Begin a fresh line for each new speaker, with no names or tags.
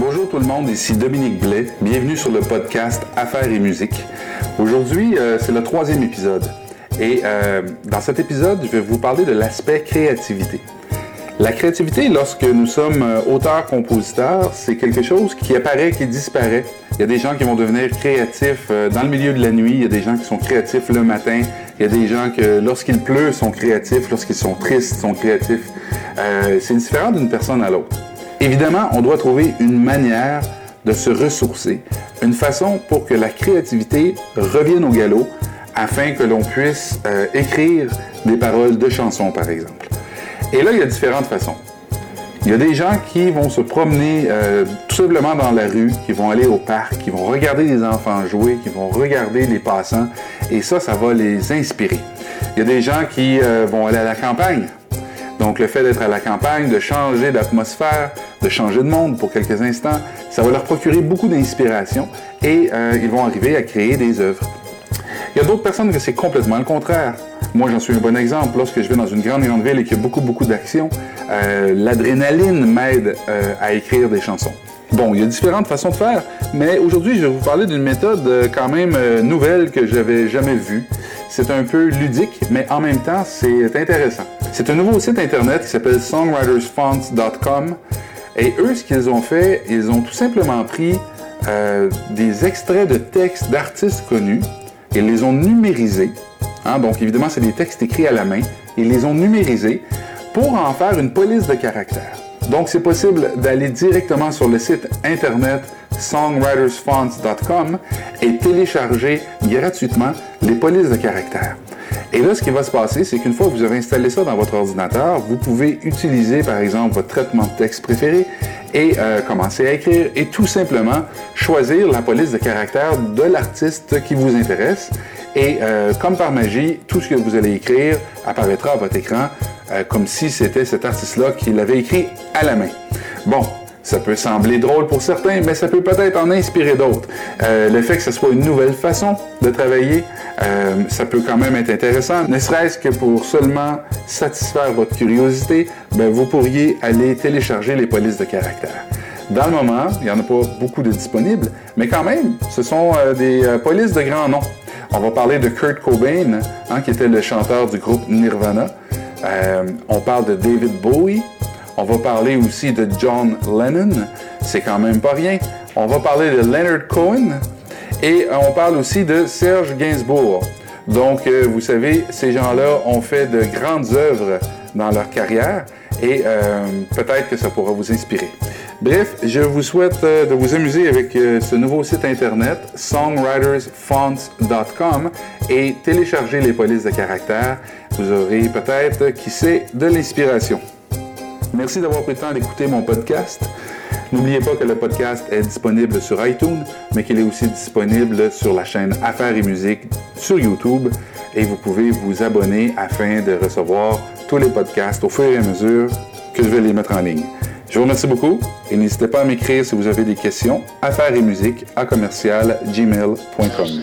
Bonjour tout le monde, ici Dominique Blais. Bienvenue sur le podcast Affaires et musique. Aujourd'hui, euh, c'est le troisième épisode. Et euh, dans cet épisode, je vais vous parler de l'aspect créativité. La créativité, lorsque nous sommes euh, auteurs-compositeurs, c'est quelque chose qui apparaît, qui disparaît. Il y a des gens qui vont devenir créatifs dans le milieu de la nuit, il y a des gens qui sont créatifs le matin, il y a des gens qui, lorsqu'il pleut, sont créatifs, lorsqu'ils sont tristes, sont créatifs. c'est différent d'une personne à l'autre. Évidemment, on doit trouver une manière de se ressourcer, une façon pour que la créativité revienne au galop afin que l'on puisse euh, écrire des paroles de chansons, par exemple. Et là, il y a différentes façons. Il y a des gens qui vont se promener euh, tout simplement dans la rue, qui vont aller au parc, qui vont regarder les enfants jouer, qui vont regarder les passants, et ça, ça va les inspirer. Il y a des gens qui euh, vont aller à la campagne, donc le fait d'être à la campagne, de changer d'atmosphère, de changer de monde pour quelques instants, ça va leur procurer beaucoup d'inspiration et euh, ils vont arriver à créer des œuvres. Il y a d'autres personnes que c'est complètement le contraire. Moi, j'en suis un bon exemple. Lorsque je vais dans une grande, grande ville et qu'il y a beaucoup, beaucoup d'action, euh, l'adrénaline m'aide euh, à écrire des chansons. Bon, il y a différentes façons de faire, mais aujourd'hui, je vais vous parler d'une méthode quand même nouvelle que j'avais jamais vue. C'est un peu ludique, mais en même temps, c'est intéressant. C'est un nouveau site internet qui s'appelle songwritersfonts.com. Et eux, ce qu'ils ont fait, ils ont tout simplement pris euh, des extraits de textes d'artistes connus et les ont numérisés. Hein, donc, évidemment, c'est des textes écrits à la main. Ils les ont numérisés pour en faire une police de caractères. Donc, c'est possible d'aller directement sur le site internet songwritersfonts.com et télécharger gratuitement les polices de caractères. Et là, ce qui va se passer, c'est qu'une fois que vous avez installé ça dans votre ordinateur, vous pouvez utiliser, par exemple, votre traitement de texte préféré et euh, commencer à écrire et tout simplement choisir la police de caractère de l'artiste qui vous intéresse. Et euh, comme par magie, tout ce que vous allez écrire apparaîtra à votre écran euh, comme si c'était cet artiste-là qui l'avait écrit à la main. Bon, ça peut sembler drôle pour certains, mais ça peut peut-être en inspirer d'autres. Euh, le fait que ce soit une nouvelle façon de travailler, euh, ça peut quand même être intéressant. Ne serait-ce que pour seulement satisfaire votre curiosité, ben, vous pourriez aller télécharger les polices de caractère. Dans le moment, il n'y en a pas beaucoup de disponibles, mais quand même, ce sont euh, des polices de grands noms. On va parler de Kurt Cobain, hein, qui était le chanteur du groupe Nirvana. on parle de David Bowie, on va parler aussi de John Lennon, c'est quand même pas rien. On va parler de Leonard Cohen et euh, on parle aussi de Serge Gainsbourg. Donc, euh, vous savez, ces gens-là ont fait de grandes œuvres dans leur carrière et euh, peut-être que ça pourra vous inspirer. Bref, je vous souhaite de vous amuser avec ce nouveau site internet songwritersfonts.com et télécharger les polices de caractère. Vous aurez peut-être, qui sait, de l'inspiration. Merci d'avoir pris le temps d'écouter mon podcast. N'oubliez pas que le podcast est disponible sur iTunes, mais qu'il est aussi disponible sur la chaîne Affaires et musique sur YouTube. Et vous pouvez vous abonner afin de recevoir tous les podcasts au fur et à mesure que je vais les mettre en ligne. Je vous remercie beaucoup et n'hésitez pas à m'écrire si vous avez des questions. Affaires et musique à commercial gmail.com.